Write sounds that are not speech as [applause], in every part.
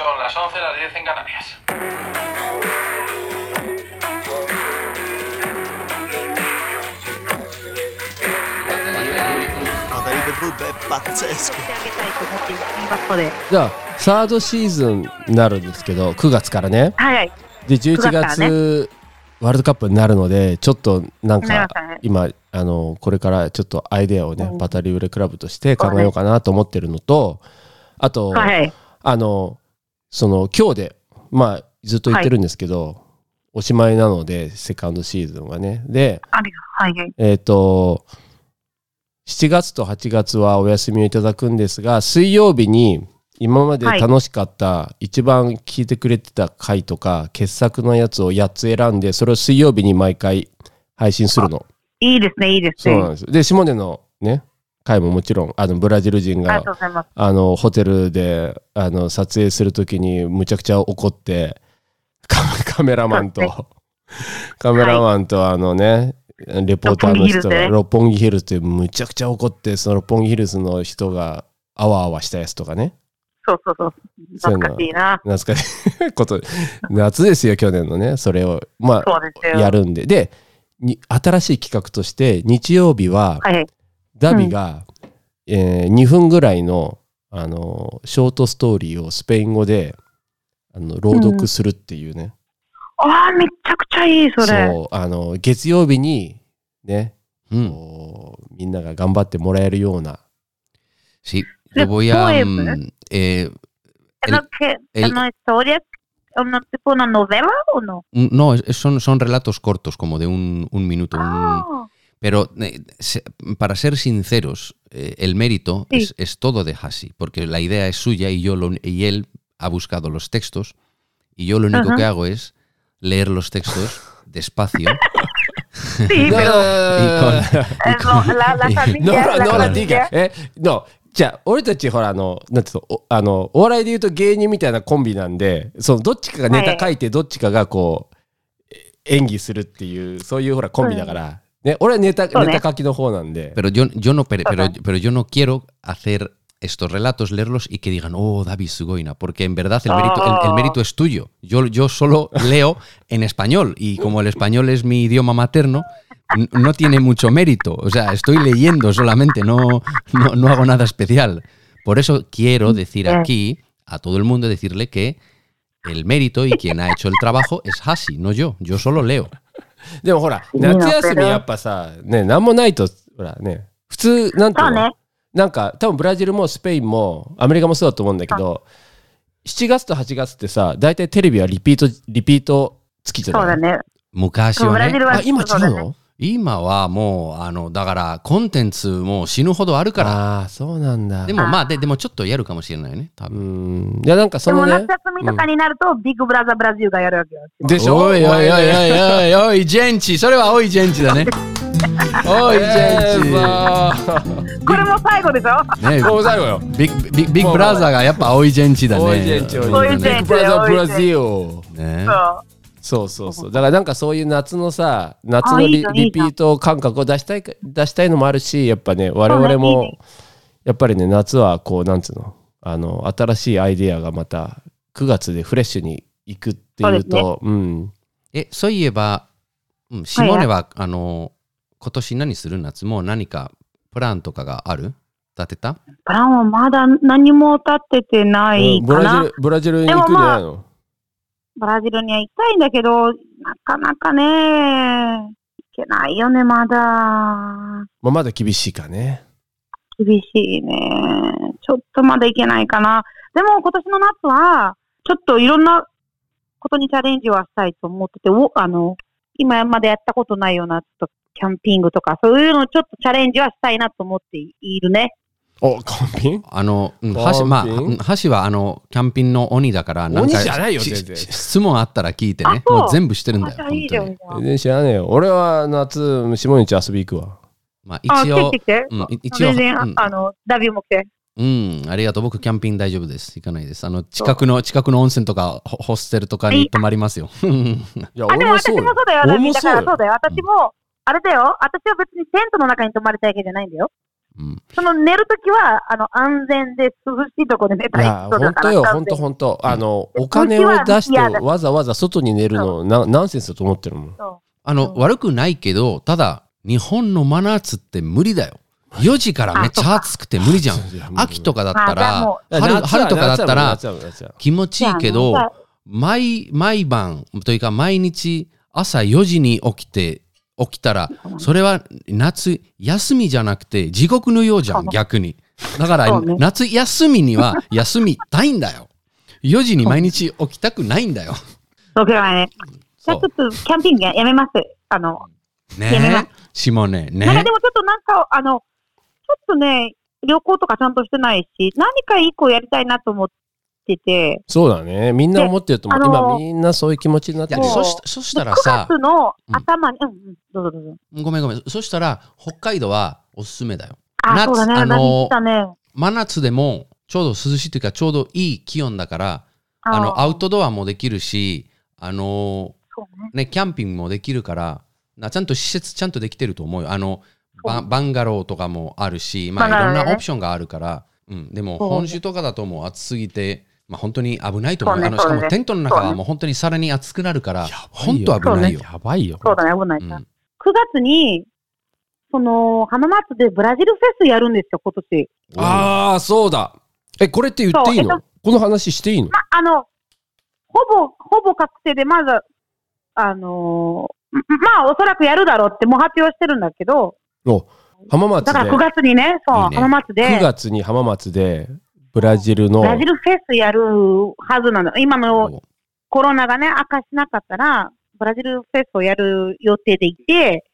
Son las 11, las 10 en Canarias. じゃあサードシーズンになるんですけど9月からねはいはい。で11 9月から月ワールドカップになるのでちょっとなんか今あのこれからちょっとアイデアをねうんバタリウレクラブとして考えようかなと思ってるのとあとはいはい。あのその今日でまあずっと言ってるんですけどおしまいなのでセカンドシーズンはねではいはい。えっ、と、7月と8月はお休みをいただくんですが、水曜日に今まで楽しかった、一番聞いてくれてた回とか、傑作のやつを8つ選んで、それを水曜日に毎回配信するの。いいですね、いいですね。そうなんです。で、下根のね、回ももちろん、あの、ブラジル人があの、ホテルで、あの、撮影するときにむちゃくちゃ怒って、カカメラマンと、カメラマンとあのね、レポーターの人が、六六本木ヒルズってむちゃくちゃ怒って、その六本木ヒルズの人があわあわしたやつとかね、そうそうそう。そういうの懐かしいな。懐かしいこと、夏ですよ、去年のね、それを、まあ、よ。やるんで。で、に新しい企画として、日曜日は、はいはい。ダビが、えー2分ぐらいのあのショートストーリーをスペイン語であの朗読するっていうね、ああ、めちゃくちゃいい、それ。そうあの月曜日にね、Mm. こうみんなが頑張ってもらえるような Sí, ¿Se yo voy a... mm, eh, ¿Es lo que- es el- una historia? ¿Una tipo una novela o no? un- no, son, son relatos cortos, como de un, un minuto. un- Ah, Pero eh, se- para ser sinceros, eh, el mérito Sí. es, es todo de Hasi, porque la idea es suya y, yo lo- y él ha buscado los textos y yo lo único Ajá. que hago es leer los textos despacio. sí, pero es lo- la, la ノ familia. ラ la ノラっていい familia. かえのじゃあ俺たちほらあのなんていうのおあのお笑いで言うと芸人みたいなコンビなんでそのどっちかがネタ書いてどっちかがこうえ演技するっていうそういうほらコンビだから、 pero yo, yo no, pero, pero, yo no quiero hacer estos relatos, leerlos y que digan, oh, David Sugoina, porque en verdad el mérito, el mérito es tuyo. Yo, yo solo leo en español y como el español es mi idioma materno, no tiene mucho mérito. O sea, estoy leyendo solamente, no, no, no hago nada especial. Por eso quiero mm, decir eh. aquí a todo el mundo, decirle que el mérito y quien ha hecho el trabajo es Hasi, no yo. Yo solo leo. [laughs] でもほら夏休みやっぱさねなんもないとほらね普通なんていうの？ね。なんか多分ブラジルもスペインもアメリカもそうだと思うんだけど7月と8月ってさ大体テレビはリピートリピート月じゃない？そうだね。ルは。あ今違そうの？今はもう、あの、だから、コンテンツもう死ぬほどあるから。ああーそうなんだでもまあ、ででもちょっとやるかもしれないね、多う分。んいやなんかそでものね夏休みとかになると、ビッグブラザーブラジルがやるわけよ。でしょ？おいおいおいおいおいおい、ジェンチ、それはおいジェンチだね。[laughs] おいジェンチ。これも最後でしょ？ねもう最後よビッグビッグビッグブラザーがやっぱおいジェンチだね。おいジェンチおいジェンチビッグブラザーブラジルねそう。そうそうそう。だからなんかそういう夏のさ夏のリリピート感覚を出したいか出したいのもあるしやっぱね我々もね。やっぱりね夏はこうなんつうのあの新しいアイデアがまた9月でフレッシュに行くっていうとうん。え、そういえば、うんシモネは、あの、今年何する夏？もう何かプランとかがある？立てた？プランはまだ何も立ててないうんブラジかな。ルブラジルに行くんじゃないの？ブラジルには行きたいんだけど、なかなかね、行けないよね、まだ。まあまだ厳しいかね厳しいね。ちょっとまだ行けないかな。でも今年の夏は、ちょっといろんなことにチャレンジはしたいと思ってて、おあの、今までやったことないような、ちょっとキャンピングとか、そういうのちょっとチャレンジはしたいなと思っているね。おコンビン？あの、うんキャンピン？グ橋、まあうん、橋はあの、キャンピングの鬼だから、なんか鬼じゃないよし全然し質問あったら聞いてね。もう全部してるんだよ。全然知らねえよ俺は夏下日遊び行くわまあ、あ、一応来て、来て。うん、い一応、全然、あうんあの、ダビューも来て。うん、ありがとう。僕、キャンピング大丈夫です。行かないです。あの、近くの、近くの温泉とか、ホホステルとかに泊まりますよ。[laughs] いやあ、でも私もそうだよ、ダビュー。だ俺もそうだよ。私も、あれだよ。私は別にテントの中に泊まりたいわけじゃないんだよ。うん。その寝るときは、あの、安全で涼しいところで寝たいいや、人だから。本当よ、本当本当。あの、お金を出してわざわざ外に寝るのなナンセンスだと思ってるもん。そあの、悪くないけど、ただ、日本の真夏って無理だよ。4時からめっちゃ暑くて無理じゃん秋とかだったらも、春春とかだったら気持ちいいけど毎毎晩というか毎日朝4時に起きて起きたらそれは夏休みじゃなくて地獄のようじゃん逆に。だから夏休みには [laughs] 休みたいんだよ。4時に毎日起きたくないんだよ。そうけどね。じゃあそちょっとキャンピングやめます。あの、うやめまねしもねねなんかでもちょっとなんか、あの、ちょっとね、旅行とかちゃんとしてないし、何か一個やりたいなと思ってて、そうだね。みんな思ってると思う。今みんなそういう気持ちになってる。そしそしたら9さ月の頭に、うん、うん、どうぞどうぞ。ごめんごめんそしたら北海道はおすすめだよ。あ、夏そうだね、あの。真夏でもちょうど涼しいというかちょうどいい気温だからあのアウトドアもできるしあのね。ね、キャンピングもできるから、なちゃんと施設ちゃんとできてると思うよ。あの、ババンガローとかもあるし、まあ、いろんなオプションがあるから、うん、でも本州とかだともう暑すぎて、まあ、本当に危ないと思う。そうねあのしかもテントの中はもう本当にさらに暑くなるから、本当危ないよ。やばいよ。そうだね、危ないうんな。9月に、その、浜松でブラジルフェスやるんですよ、今年。ああ、そうだ。え、これって言っていいの？えっこの話していいの？ま、あの、ほぼ、ほぼ確定で、まず、あのーままあ、おそらくやるだろうってもう発表してるんだけど、お浜松でだから9月にね、そう、いいね浜松で、9月に浜松でブラジルの。ブラジルフェスやるはずなの。今のコロナがね、明かしなかったら、ブラジルフェスをやる予定でいて、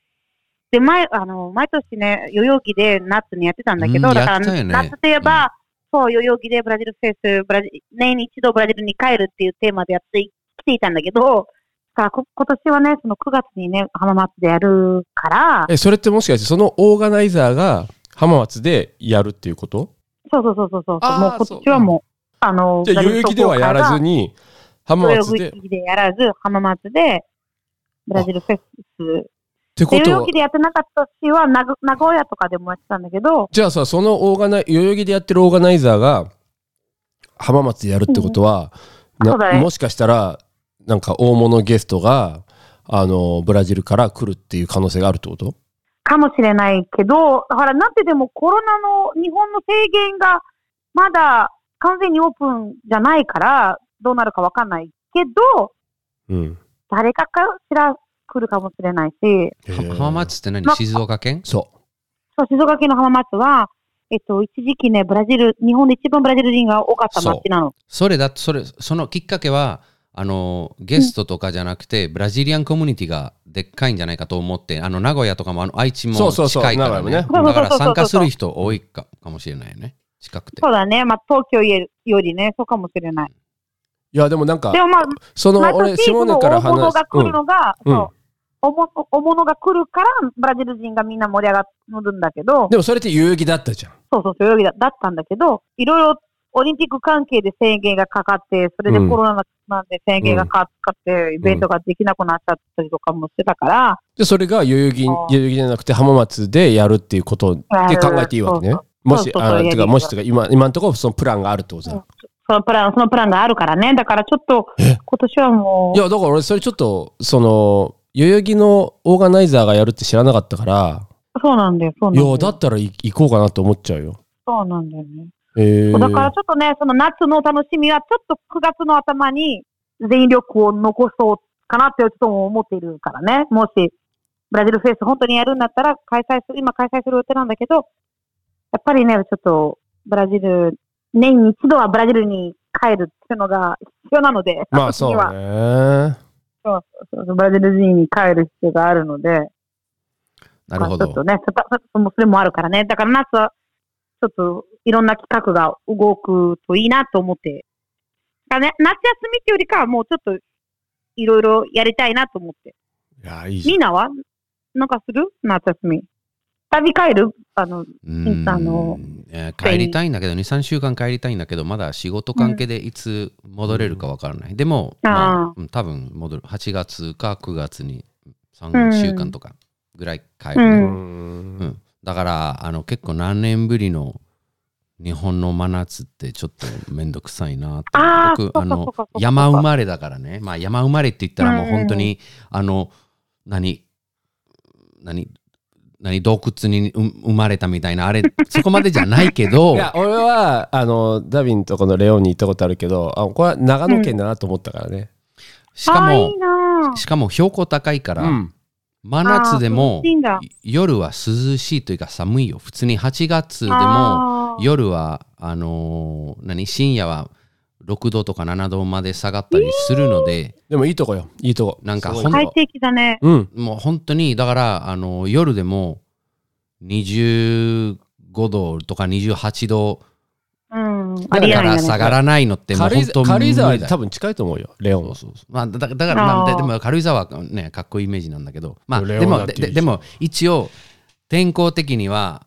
で、前、あの、毎年ね、代々木で夏にやってたんだけど、うんだから、ね。夏といえば、そう、代々木でブラジルフェス、ブラジ年に一度ブラジルに帰るっていうテーマでやってきていたんだけど、だか今年はね、その9月にね、浜松でやるから、え、それってもしかしてそのオーガナイザーが浜松でやるっていうこと？そうそうそうそうそう、もう今年はもう、あの、じゃあ代々木ではやらずに、に浜代松で。っ々木でやらず、浜松で、ブラジルフェス、てことは代々木でやってなかったしは、なぐ名古屋とかでもやってたんだけど、じゃあさそのオーガナイ代々木でやってるオーガナイザーが浜松でやるってことは、うだね。もしかしたらなんか大物ゲストがあのブラジルから来るっていう可能性があるってこと？かもしれないけど、だからなんてでもコロナの日本の制限がまだ完全にオープンじゃないから、どうなるかわかんないけど、うん。誰かかしら来るかもしれないし、は浜松って何？ま静岡県？そそう、静岡県の浜松は、えっと、一時期ね、ブラジル、日本で一番ブラジル人が多かった町なの。それだそれそのきっかけはあのゲストとかじゃなくて、ブラジリアンコミュニティがでっかいんじゃないかと思ってあの名古屋とかもあの愛知もそうそうそう。近いからね。ね。だから参加する人多いかかもしれないよね。近くて。そうだね。まあ、東京よりね、そうかもしれない。ういやでもなんかでもまあ、その俺シモネそのから話大物が来るのが、うん。そう。大物大物が来るから、ブラジル人がみんな盛り上がるんだけど、でもそれって代々木だったじゃん。そうそう、そういうだだったんだけど、いろいろオリンピック関係で制限がかかって、それでうん。コロナなんで制限がかかって、イベントができなくなっちゃったりとかもしてたから、でそれが代々木代々木じゃなくて浜松でやるっていうことで考えていいわけね。もしそうそうあてかもしとか今今のところそのプランがあるってことだそのプラン、そのプランがあるからね。だからちょっと、え？今年はもう、いや、だから俺、それちょっと、その、代々木のオーガナイザーがやるって知らなかったから、そうなんだよ、そうなんだよ。いや、だったらい行こうかなと思っちゃうよ。そうなんだよね。えー、だからちょっとね、その夏の楽しみは、ちょっと9月の頭に全力を残そうかなってちょっと思っているからね。もし、ブラジルフェイス本当にやるんだったら、開催する、今開催する予定なんだけど、やっぱりね、ちょっと、ブラジル、年に一度はブラジルに帰るっていうのが必要なので、まあそうね。そうそうそうブラジル人に帰る必要があるので、なるほどまあちょっと。ね、そそそそれもあるからね。だから夏は、ちょっといろんな企画が動くといいなと思って。だね、夏休みっていうよりかはもうちょっといろいろやりたいなと思って。いや、いいじゃみんなは？なんかする？夏休み。旅帰る？あの、うーんあのえー帰りたいんだけど、2、3週間帰りたいんだけど、まだ仕事関係でいつ戻れるかわからない。でも、あーまあうん多分戻る。8月か9月に3週間とかぐらい帰るね。うん。うんだから、あの、結構何年ぶりの日本の真夏ってちょっとめんどくさいなって。僕、あの山生まれだからね。まあ、山生まれって言ったらもう本当に、あの、何、何、何、洞窟にう生まれたみたいな、あれ、[laughs] そこまでじゃないけどい、や俺はあのダビンとこのレオンに行ったことあるけどあこれは長野県だなと思ったからね、しかもしかも標高高いから、うん真夏でも夜は涼しいというか寒いよ。普通に8月でも夜はあのー何深夜は6度とか7度まで下がったりするので、でもいいとこよ。いいとこ。なんかすごい。ほん快適だね。うん。もう本当にだからあの夜でも25度とか28度うん。あだか。ら下がらないのってもう軽井沢無理だよ。多分近いと思うよレオン。はそうそう。まあ、だだだから、まあ、あー。ででも軽井沢はねかっこいいイメージなんだけど、まあ、でもででも一応天候的には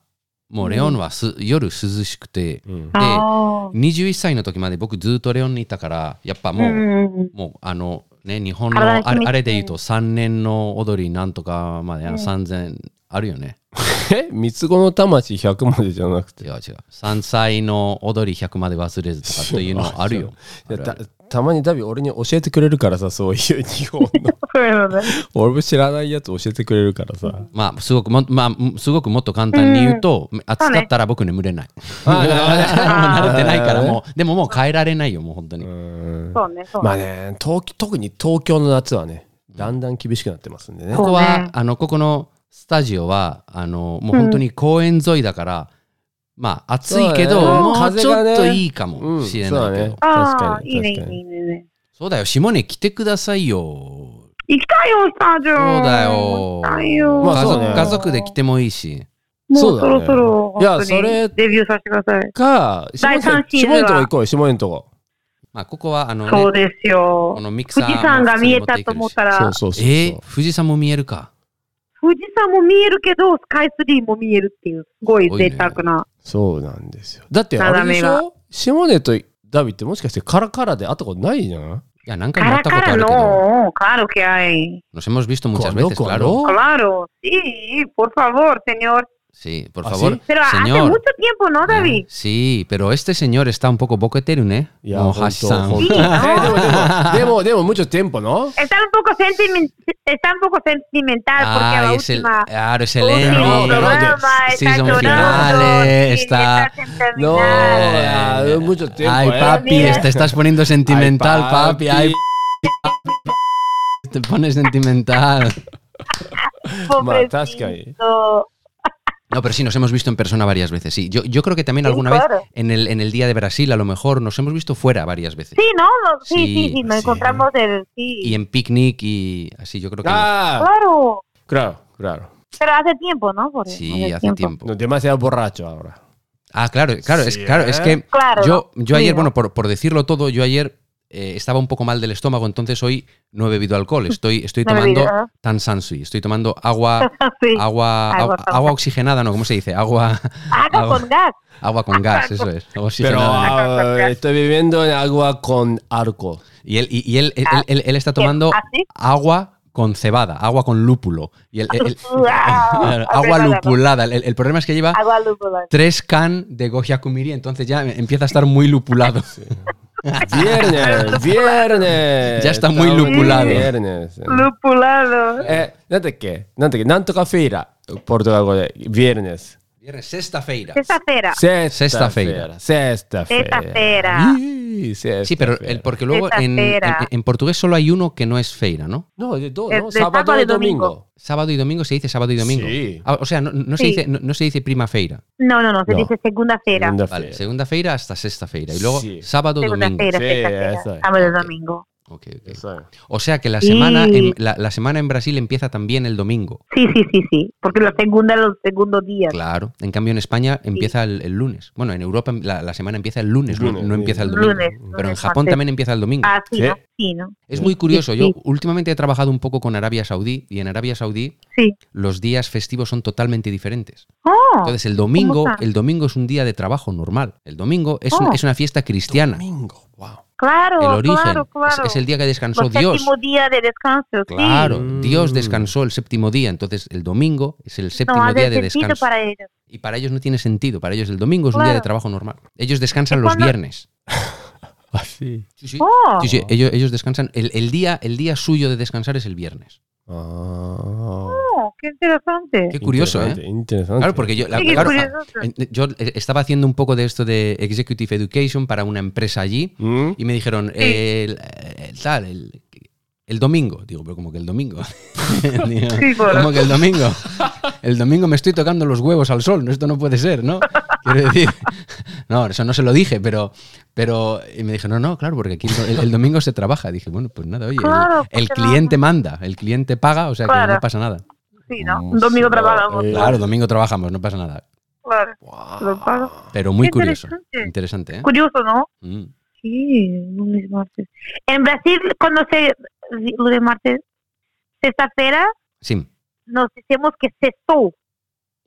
もうレオンはす、夜涼しくて。うん。あー。21歳の時まで僕ずっとレオンにいたからやっぱもう、うんうんうん。もうあのね日本のあれで言うと3年の踊りなんとかまであの3000あるよね、え？三つ子の魂100までじゃなくて。違う違う。3歳の踊り100まで忘れずとかというの [laughs] あるよ。いやたたまにダビ俺に教えてくれるからさそういう日本の。そういうのね。俺も知らないやつ教えてくれるからさ。まあすごくも,、まあ、すごくもっと簡単に言うと、暑かったら僕眠れない。あもう [laughs] 慣れてないからあもう。でももう変えられないよもう本当に、ね、そうまあね。特に東京の夏はねだんだん厳しくなってますんでね。ここは、あのここのスタジオはあのもう本当に公園沿いだから、まあ暑いけど、ね。もうちょっといいかうもんしれないけど、そうだね。確ああ、かにいいね、いいね、確かに。いいね。そうだよ下根来てくださいよ。行きたいよ、スタジオ。そうだよ。行きたいよ。家族,、まあそうね。家族で来てもいいし。もそうそろそろ、いや本当にそれデビューさせてください。か下第三シーズン下はのとこ行こうよ下のとこ。まあここはあのねそうですよ。こ。のミキサー富士山が見えたと思ったら、そうそうそうそう。えー、富士山も見えるか富士山も見えるけど、スカイツリーも見えるっていう、すごい贅沢な。そうなんですよ。だってあれでし眺ょ下根とダビってもしかしてカラカラで会ったことないじゃん？いや何回も会カラカラったことあるけど。の、claro que hay. nos hemos visto muchas veces claro Claro, sí, por favor, señor. Sí por ¿Ah, favor sí? Pero hace señor mucho tiempo, ¿no, David? Sí, pero este señor está un poco boqueterun, ¿eh? いや、もうほんと橋さんほんといいのえでもでも、でも、でも、mucho tiempo, ¿no? Está un poco sentimen- está un poco sentimental porque a la Ay, es el, última claro, es el último ending. No, pero programa Sí, está son llorando, finales, sí, está- sin terminar. No, ah, Eh, mucho tiempo, Ay, eh. papi, Mira. te estás poniendo sentimental, Ay, papi. Ay, papi. te pones sentimental. Ma, tascai. No, pero sí, nos hemos visto en persona varias veces. Sí, yo, yo creo que también Sí, alguna claro. vez en el, en el Día de Brasil, a lo mejor, nos hemos visto fuera varias veces. Sí, ¿no? No, Sí, Sí, sí, sí, nos sí. encontramos el... Sí. Y en picnic y así, yo creo que. Ah, Claro, claro, claro. pero hace tiempo, ¿no? Sí, hace tiempo. No, demasiado borracho ahora. Ah, claro, claro, es, claro, es ¿eh? que Claro, yo, yo ayer, bueno, por, por decirlo todo, yo ayer eh, estaba un poco mal del estómago, entonces hoy no he bebido alcohol. Estoy, estoy [laughs] tomando tan sansui, estoy tomando agua, [laughs] sí. agua, Agua oxigenada, ¿no? ¿Cómo se dice? [laughs] Agua, agua, con gas. agua con gas, eso es. Agua Pero ah, estoy viviendo en agua con arco. Y él, y, y él, él, Ah, él- él está tomando ¿Así? agua con cebada, agua con lúpulo. Y el, el- el- Ah, agua lupulada. El, el problema es que lleva tres can de Gohyakumiri, entonces ya empieza a estar muy lupulado. Viernes, viernes. Ya está muy Estamos en lupulado. Viernes. Lupulado. え、なんだっけなんだっけなんとかフェイラ。ポルトガル語で。Viernes. Viernes, sexta feira. Esa cera. Sexta feira. Sexta Sexta feira. Sí, pero feira. el, porque luego en, en- en portugués solo hay uno que no es feira, ¿no? No, de de Sábado sábado y domingo. domingo. Sábado y domingo se dice sábado y domingo. Sí. Ah, o sea, no, no se dice, no, no se dice prima feira. No, no, no, se No. dice segunda feira. Segunda Vale, feira. segunda feira hasta sexta feira. Y luego Sí. sábado, Segunda domingo. feira, Sí, sexta feira. Sábado domingo. O sea que la Sí. semana, en, la, la semana en Brasil empieza también el domingo. Sí, sí, sí, sí. Porque la segunda es los segundos días. Claro. En cambio, en España empieza el, el lunes. Bueno, en Europa la, la semana empieza el lunes, no- Lunes, no, sí. empieza el domingo. Lunes, Pero en Japón también empieza el domingo. Ah, sí, Sí. ¿no? Sí, ¿no? Es muy curioso. Sí, Yo sí. últimamente he trabajado un poco con Arabia Saudí y en Arabia Saudí Sí. los días festivos son totalmente diferentes. Oh, Entonces el domingo, el domingo es un día de trabajo normal. El domingo es, un- Oh. es una fiesta cristiana. Domingo. Wow. Claro, el origen. claro, Es- claro. Es, el día que descansó Dios. séptimo día de descanso, sí. Claro, Mm. Dios descansó el séptimo día, entonces el domingo es el séptimo día de descanso. para ellos. Y para ellos no tiene sentido, para ellos el domingo es un día de trabajo normal. Ellos descansan ¿Y los viernes. [laughs] Así. Sí, sí. Oh, Sí, sí, ellos, ellos descansan, el, el día, el día suyo de descansar es el viernes. Ah. Qué interesante. Qué curioso, ¿eh? Interesante, interesante. Claro, porque yo, la- Sí, qué claro, curioso. eh, yo eh, estaba haciendo un poco de esto de Executive Education para una empresa allí ¿Mm? y me dijeron, eh, el, el tal, el, el domingo. Digo, pero como que el domingo. [laughs] Digo, Sí, como que el domingo. El domingo me estoy tocando los huevos al sol. Esto no puede ser, ¿no? Quiero decir. [laughs] No, eso no se lo dije, pero. pero y me dije, no, no, claro, porque aquí el, el domingo se trabaja. Dije, bueno, pues nada, oye, el- Claro, el, no- cliente manda, el cliente paga, o sea que Claro. no pasa nada. Sí, ¿no? Mm, Un domingo sí, trabajamos. eh, Claro, domingo trabajamos, no pasa nada. Claro. Lo pago. Pero muy Qué curioso. interesante. Interesante, ¿eh? Curioso, ¿no? Mm. Sí, lunes, martes. En Brasil, cuando se lunes, martes, sexta-feira, Sí. nos decimos que sextou.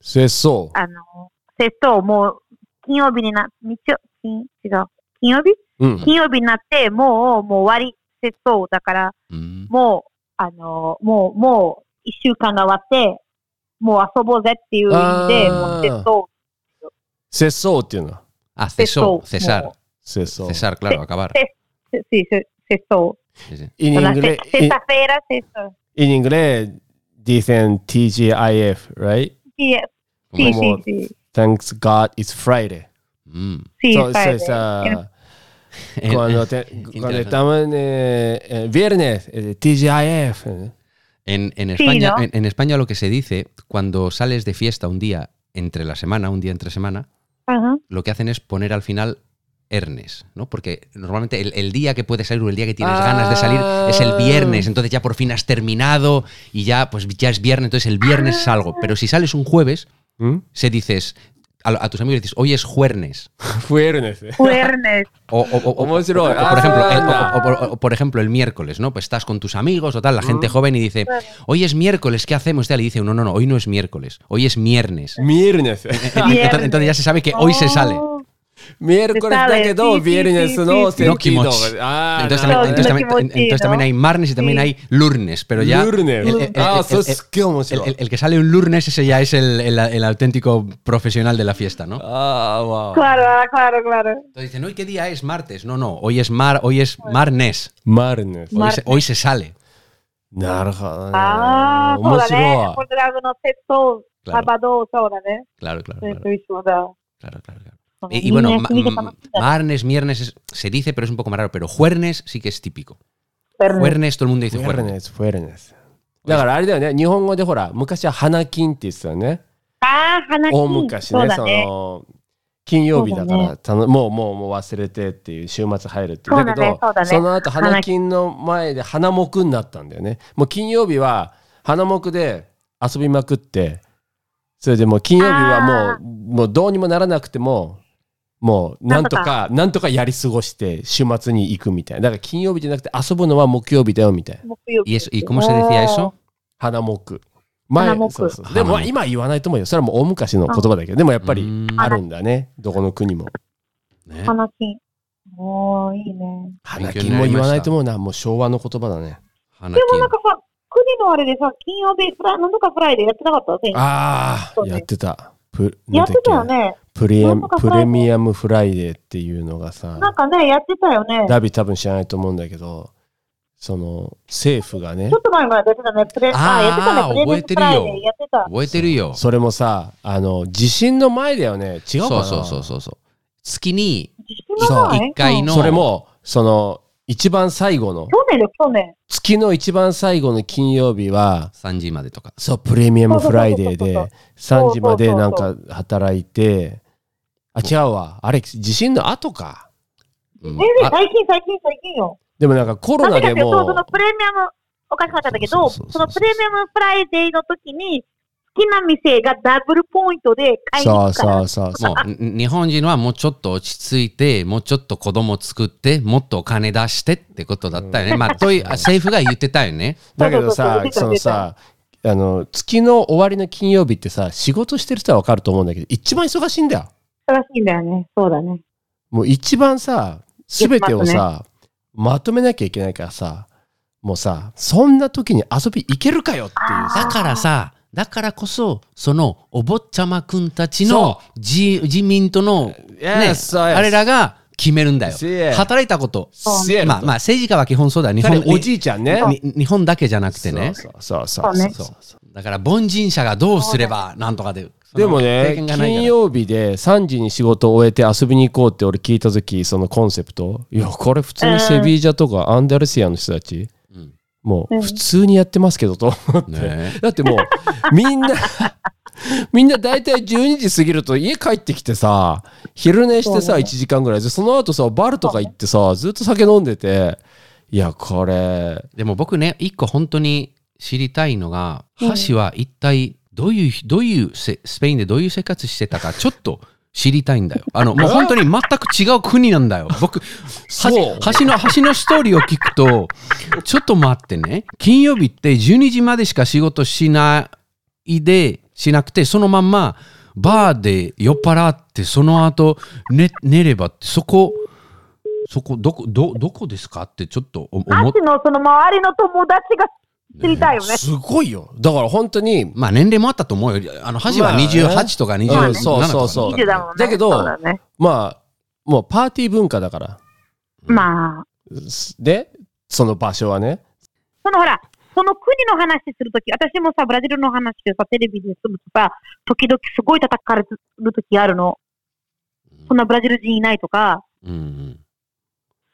節操。あの、sextou, もう、金曜日にな、日曜、金、違う。金曜日うん。金曜日になって、もう、もう終わり、sextou だから、Mm. もう、あの、もう、もう、一週間が終わって、もう遊ぼうぜっていう意味で、もう、sextou 節操っていうのは。Ah, cesó, Cesó, cesar. も節操。Cesar, claro, acabar. sí, sí. En inglés, sexta-feira, sextou. en inglés dicen TGIF, right? Sí, sí, sí, sí. Thanks God it's Friday. Mm. Sí, So- so Friday. it's, uh, cuando, te- cuando estamos en eh, eh, viernes, eh, TGIF. eh. En, en Sí, España, ¿no? en, en España lo que se dice, cuando sales de fiesta un día entre la semana, un día entre semana, Ajá. lo que hacen es poner al final Ernes, ¿no? Porque normalmente el, el día que puedes salir o el día que tienes ganas de salir es el viernes, entonces ya por fin has terminado y ya pues ya es viernes, entonces el viernes salgo. Pero si sales un jueves, ¿Mm? se dices a, a tus amigos dices, hoy es jueves. [laughs] Viernes. eh. Viernes. O, o- o- o- Omosiroi. o, por ejemplo, el, o- o- o- o por ejemplo, el miércoles, ¿no? Pues estás con tus amigos o tal, la gente joven y dice, hoy es miércoles, ¿qué hacemos? Y dice, no, no, no, hoy no es miércoles, hoy es viernes. Viernes. Entonces, entonces ya se sabe que hoy se sale. Oh, Miércoles sale, da que do, sí, sí, viernes sí, no sí, No sentido. kimochi. Ah, Entonces no, también, no, entonces no también- kimochi, entonces también ¿no? hay marnes y también Sí. hay lunes, pero ya... Lunes. el- el- el- Ah, el- eso el- es que omosiroi. el- el- el que sale un lunes, ese ya es el, el- el auténtico profesional de la fiesta, ¿no? Ah, wow. Claro, ah, claro, claro. Entonces dicen, ¿hoy qué día es? Martes. No, no, hoy es mar, hoy es marnes. Marnes. Hoy, se, hoy se sale. なるほどね。ああ、そう面だね白い。。これあの、セット、Claro. サバド、そうだね。Claro, claro, それ claro. と一緒だ。claro, claro, claro. Y, y bueno, marnes, viernes es- se dice, pero es un poco más raro. Pero juernes sí que es típico. Juernes, todo el mundo dice フェル juernes. ネス、フェルネス。だからあれだよね、日本語でほら、昔は花金って言ってたよね。ああ、花大金。昔ね、そね。の、金曜日だから、そうだねたのもうもうもう忘れてっていう週末入るっていう。そうだねだけど、そうだねの後花金の前で花木になったんだよね。もう金曜日は花木で遊びまくって、それでもう金曜日はもう、もうどうにもならなくても、もうなんとか、なんとかやり過ごして週末に行くみたいな。だから金曜日じゃなくて遊ぶのは木曜日だよみたいな。木曜日 ¿Y, eso, ¿Y cómo se decía eso? 花木。前花木そうそうでも今は言わないと思うよ。それはもう大昔の言葉だけど、でもやっぱり Mm, あるんだね。どこの国も。¿eh? 花金。おー、いいね。花金も言わないと思うな。もう昭和の言葉だね。でもなんかさ、国のあれでさ、金曜日、フラなんとかフライデーやってなかった？先ああ、やってた。プやってたよね。け？プレプレミアムフライデーっていうのがさ、なんかね、やってたよね。ダビ多分知らないと思うんだけど、その政府がねちょ、っと前までやってたね。プレあーあ、やってたね。プレミアムフライデーやってた。覚えてるよ。それもさ、あの、地震の前だよね。違うかな？そうそうそうそうそう。月に自信がない一回のそれも、その、一番最後の、去年よ、去年。月の一番最後の金曜日は、3時までとか。そう、プレミアムフライデーでそうそうそう、3時までなんか働いて、あ、違うわ。あれ、地震の後か。うん全然あ最近、最近、最近よ。でもなんかコロナぜかっていうと、そもの、プレミアム、おかしかったんだけど、そうそうそうそうそのプレミアムフライデーの時に、好きな店がダブルポイントで買いにそう行くから。そうそうそう。もうに日本人はもうちょっと落ち着いて、もうちょっと子供作って、もっとお金出してってことだったよね。まあ、という政府が言ってたよね。[laughs] だけどそうさそう、そうそのさ、あの、月の終わりの金曜日ってさ、仕事してる人はわかると思うんだけど、一番忙しいんだよ。正しいんだよね。そうだね。もう一番さ、すべてをさ、まとめなきゃいけないからさ、もうさ、そんな時に遊び行けるかよっていうさ。だからさ、だからこそ、そのお坊ちゃまくんたちの自自民党の、ね Yes, yes. あれらが決めるんだよ。働いたこと。まあまあ政治家は基本そうだ。日本おじいちゃんね。に日本だけじゃなくてね。そうそうそうそうだから凡人者がどうすればなんとかで。でもね金曜日で3時に仕事を終えて遊びに行こうって俺聞いた時そのコンセプトいやこれ普通にセビージャとかアンダルシアの人たち、うんもう普通にやってますけどと思って、ね。だってもうみんな [laughs] みんな大体12時過ぎると家帰ってきてさ昼寝してさ1時間ぐらいでその後さバルとか行ってさずっと酒飲んでていやこれ。でも僕ね、一個本当に知りたいのが、橋は一体どういう、どういうせスペインでどういう生活してたか、ちょっと知りたいんだよ。あの、もう本当に全く違う国なんだよ。僕、そう橋橋の、橋のストーリーを聞くと、ちょっと待ってね、金曜日って12時までしか仕事しないで、しなくて、そのまんま、バーで酔っ払って、その後、寝、寝ればって、そこ、そこ、どこ、ど、どこですか？ってちょっと思っアシのその周りの友達が知りたいよね。すごいよだから本当にまあ年齢もあったと思うよ。あの、橋はまあね28とか27とか、うんそうそうそう20だもんね。だけどね。まあもうパーティー文化だからまあ、でその場所はねそのほら、その国の話するとき、私もさ、ブラジルの話でさ、テレビでするとさ、時々すごい叩かれるときあるの。そんなブラジル人いないとか、うんうん。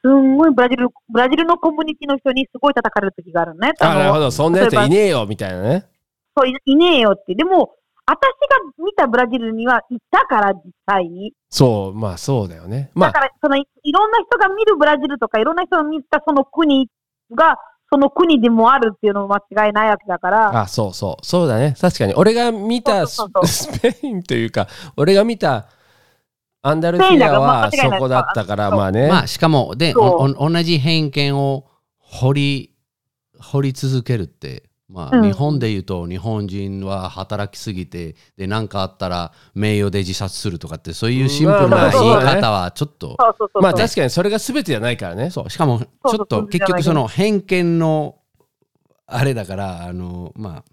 すんごいブラジル、ブラジルのコミュニティの人にすごい叩かれるときがあるのね。あなるほのど。そんなやついねえよみたいなね。そうい、いねえよって。でも、私が見たブラジルにはいたから、実際に。そうまあそうだよね。まあ。だから、そのい、いろんな人が見るブラジルとか、いろんな人が見たその国が、その国でもあるっていうのも間違いないわけだから、あそうそう。そうだね。確かに。俺が見たスペインというか俺が見たアンダルシスペインだからまアはそこだったからまあね。まあ、しかも、で、同じ偏見を掘り、掘り続けるって、まあ、うん。日本で言うと、日本人は働きすぎて、で、何かあったら名誉で自殺するとかって、そういうシンプルな言い方はちょっと。まあ確かにそれが全てじゃないからね。そう、しかも、ちょっと結局その偏見の、あれだから、あの、まあ、ね。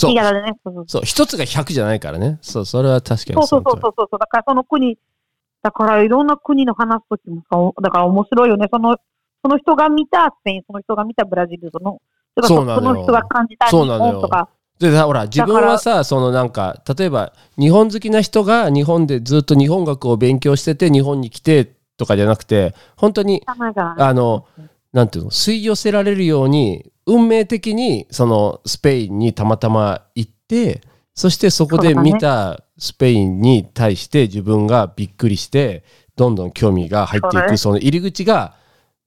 そう。そう一つが100じゃないからね。そうそれは確かにそう。そうそうそう。そう。だからその国、だからいろんな国の話すときもさ、おだから面白いよね。その、その人が見たスペイン、その人が見たブラジル、その、そそうなのよ。の人が感じた日そうなのよ。本とか、でさほら自分はさそのなんか例えば日本好きな人が日本でずっと日本学を勉強してて日本に来てとかじゃなくて本当にあのなんていうの吸い寄せられるように運命的にそのスペインにたまたま行ってそしてそこで見たスペインに対して自分がびっくりしてどんどん興味が入っていくその入り口が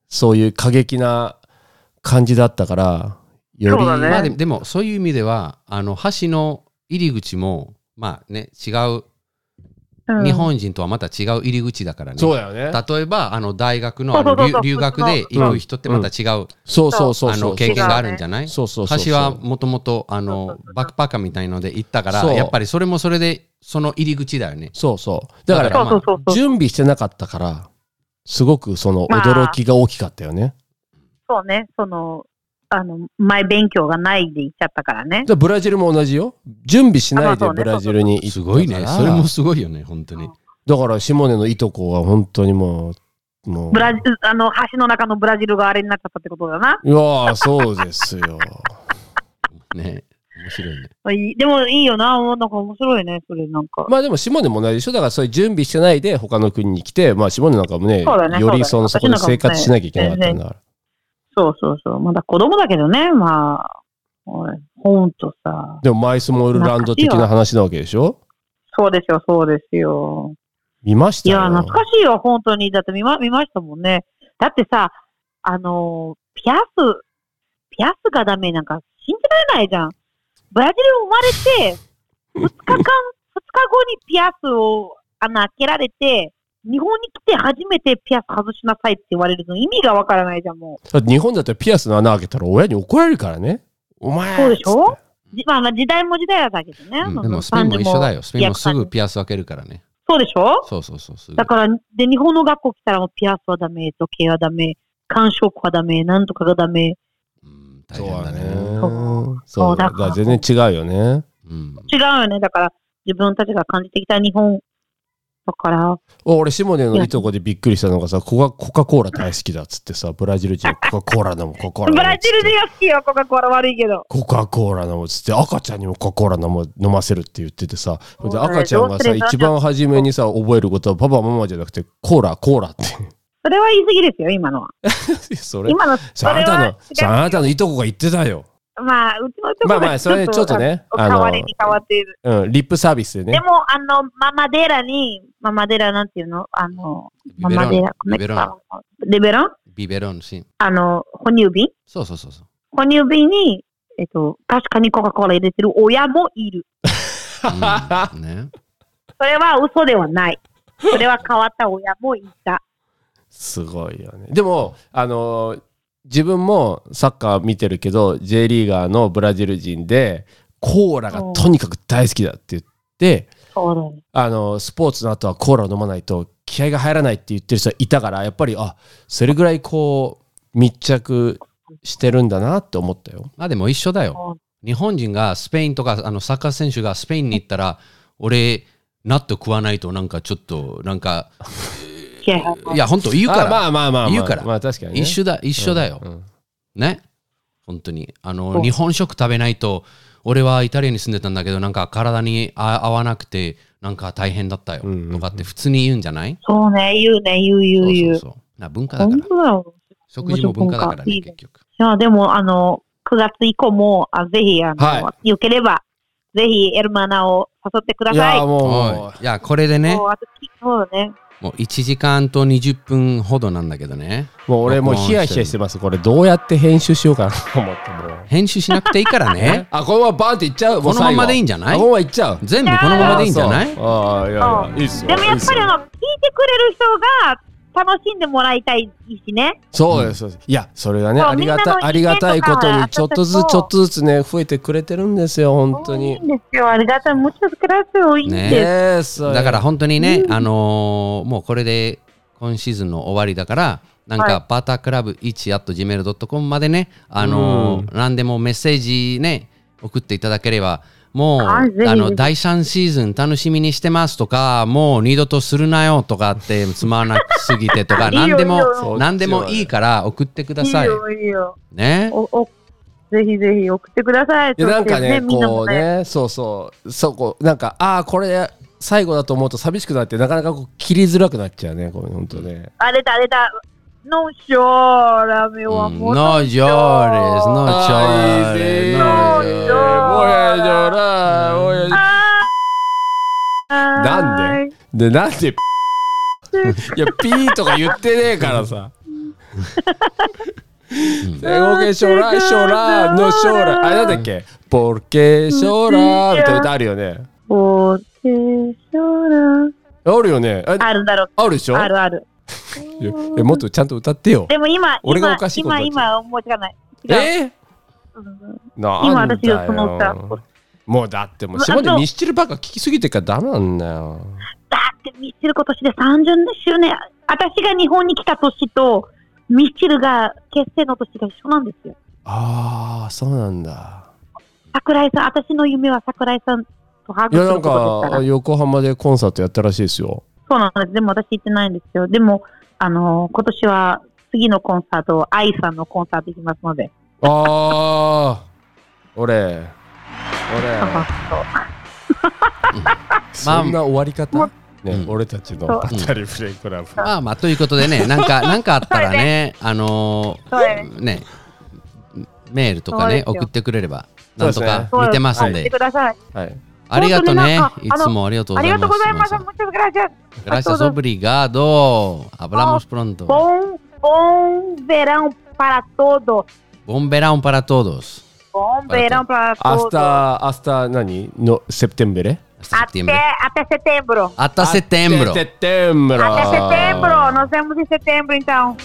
そういう過激な感じだったからよりまあででもそういう意味ではあの橋の入り口もまあね違ううん日本人とはまた違う入り口だからね、そうだよね。例えばあの大学の [laughs] あのそうそうそう留留学で行く人ってまた違う、そうそうそうあそう。の経験があるんじゃない？そうそうそうそう。橋はもともとあのそうそうそう。バックパッカーみたいので行ったからそう。やっぱりそれもそれでその入り口だよね。そうそう。だからだからそうそうそうそう。準備してなかったからすごくそのまあ。驚きが大きかったよね、そうね、その、あの、前勉強がないで行っちゃったからね。でブラジルも同じよ。準備しないでブラジルに行ったすごいね。それもすごいよね本当に。だから下根のいとこは本当にもうもう。ブラジル、あの、橋の中のブラジルがあれになっちゃったってことだな。いやーそうですよ。[laughs] ね面白いね。でもいいよな、なんか面白いね、それなんか。まあでも下根も同じでしょ。だからそういう準備してないで他の国に来てまあ下根なんかもねねよりそのそこで生活しなきゃいけなかったんだからそうそうそう。まだ子供だけどね、まあ、ほんとさ。でもマイスモールランド的な話なわけでしょ？そうですよ、そうですよ。見ましたよいや、懐かしいよ、本当に。だって見ま見ましたもんね。だってさ、あのーピアス、ピアスがダメなんか信じられないじゃん。ブラジル生まれて、[laughs] 2日間、2日後にピアスを穴開けられて、日本に来て初めてピアス外しなさいって言われるの意味がわからないじゃん、もう。だって日本だったらピアスの穴開けたら親に怒られるからねお前そうでしょ？まあまあ時代も時代だけどね。うんでもスペインも一緒だよスペインもすぐピアス開けるからねそそうでしょ？そうそうそう。だから、で、日本の学校来たらもうピアスはダメ、時計はダメ、感触はダメ、なんとかがダメ。うん大そうだね変だね。。そうそうだからだから全然違うよね。うん違うよね。だから、自分たちが感じてきた日本。だから、お俺、シモネのいとこでびっくりしたのがさ、コカコカ・コーラ大好きだっつってさ、ブラジル人コカ・コーラ飲む、コカ・コーラ飲むブラジル人が好きよ、コカ・コーラ悪いけど。コカ・コーラ飲むっつって赤ちゃんにもコカ・コーラ飲む飲ませるって言っててさで赤ちゃんがさ一番初めにさ覚えることはパパママじゃなくてコーラコーラって。それは言い過ぎですよ、今のは。[laughs] それ今の、そさあなたのあなたのいとこが言ってたよ、まあ、うちのとこまあまあそれちょっとねああのの代わりに変わっている。うん、リップサービスでねでも、あの、ママデラに、ママデラなんていうの？あの、ママデラ、ビベロンレベロン？ビベロン、sí。あの、哺乳瓶？そうそうそうそう。哺乳瓶に、えっと、確かにコカ・コーラ入れてる親もいる。うんね。[laughs] それは嘘ではない。それは変わった親もいた。[laughs] すごいよねでもあの自分もサッカー見てるけど J リーガーのブラジル人でコーラがとにかく大好きだって言って。あのスポーツの後はコーラを飲まないと気合が入らないって言ってる人いたからやっぱりあそれぐらいこう密着してるんだなって思ったよ。まあでも一緒だよ。日本人がスペインとかあのサッカー選手がスペインに行ったら、俺、納豆食わないとなんかちょっと、なんか、いや、本当言うから。あまあまあまあまあ言うからまあ確かに、ね、一緒だ、一緒だよ。うんうんね？本当に。あの、日本食食べないと、俺はイタリアに住んでたんだけど、なんか体にあ合わなくて、なんか大変だったよ。とかって普通に言うんじゃない？そうね、言うね、言う言う言う。そうそうそうな文化だから。本当だよ。食事も文化だからね、いいね結局。いや、でも、あの、9月以降も、あぜひ、あの、はよければ、ぜひ、エルマナを誘ってください。いやもうもはいいや、これでねも、うあとそうだね。もう1時間と20分ほどなんだけどね。うもう俺もうヒヤヒヤしてます。これどうやって編集しようかなと思ってもう。編集しなくていいからね。[laughs] あこのままバーンっていっちゃう？もうこのままでいいんじゃない？あこのままいっちゃう？全部このままでいいんじゃない？あああいやいやいいっすよ。でもやっぱり、あの、聞いてくれる人が楽しんでもらいたいしね。そうですそうですいやそれがねありがたいありがたいことにちょっとずつちょっとずつね増えてくれてるんですよ本当いいにんですよ。ありがたい。もちろん、くらすよ。いいんねです。だから本当にね、あのーもうこれで今シーズンの終わりだから、なんはいかバタークラブ1 at gmail.com までね、あのー何でもメッセージね、送っていただければ、もう、あの、第3シーズン楽しみにしてますとか、もう二度とするなよとかって [laughs] つまらなすぎてとか、何でもいいよ、何でもいいから送ってください。いいよ、いいよ。ね。ぜひぜひ送ってください。なんかねこうねそうそうそこなんかああこれ最後だと思うと寂しくなってなかなかこう切りづらくなっちゃうねこれ本当ねあれだ、あれだ。No chórame, うん amor. No llores, no Ay, sí, llores, no no, llores. voy a llorar, voy a. なんででなんでいやピーとか言ってねえからさ Tengo que llorar, llorar, no llorar あれなんだっけあるよね.あるよねああるだろう。あるでしょあるある。もっとちゃんと歌ってよ。でも今、今俺がおかしい今、に今、思いつかない。えう。ん今私がその歌。よ。もうだってもうあ下でのミスチルばっか聞きすぎてるからダメなんだよ。だってミスチル今年で30周年。私が日本に来た年と、ミスチルが結成の年が一緒なんですよ。ああそうなんだ。桜井さん、私の夢は桜井さんとハグするいやなんことですから。か横浜でコンサートやったらしいですよそうなんです。でも私行ってないんですよ。でも、あの今年は次のコンサート、愛さんのコンサート行きますので。ああ俺。俺。そん。な終わり方、ね、うん。俺たちのそう。バッタリフレイクラブ、まあまあ、ということでね、なんか、[laughs] なんかあったらね、あのー、ね、メールとかね送ってくれれば、なんとか見てますんで。はいありがとうね本当。にいなんかつもありがとうごありざいます。がとうございます。皆さん Muchas gracias. Gracias, todos. obrigado. Hablamos pronto. Bom, bom verão para todos. Buen verano para todos. Bom Para verão para 明 todos. 日明日何のセプテンベレ Hasta Até, septiembre. até setembro. Hasta septiembre. setembro Até setembro. Nós vemos em setembro, então.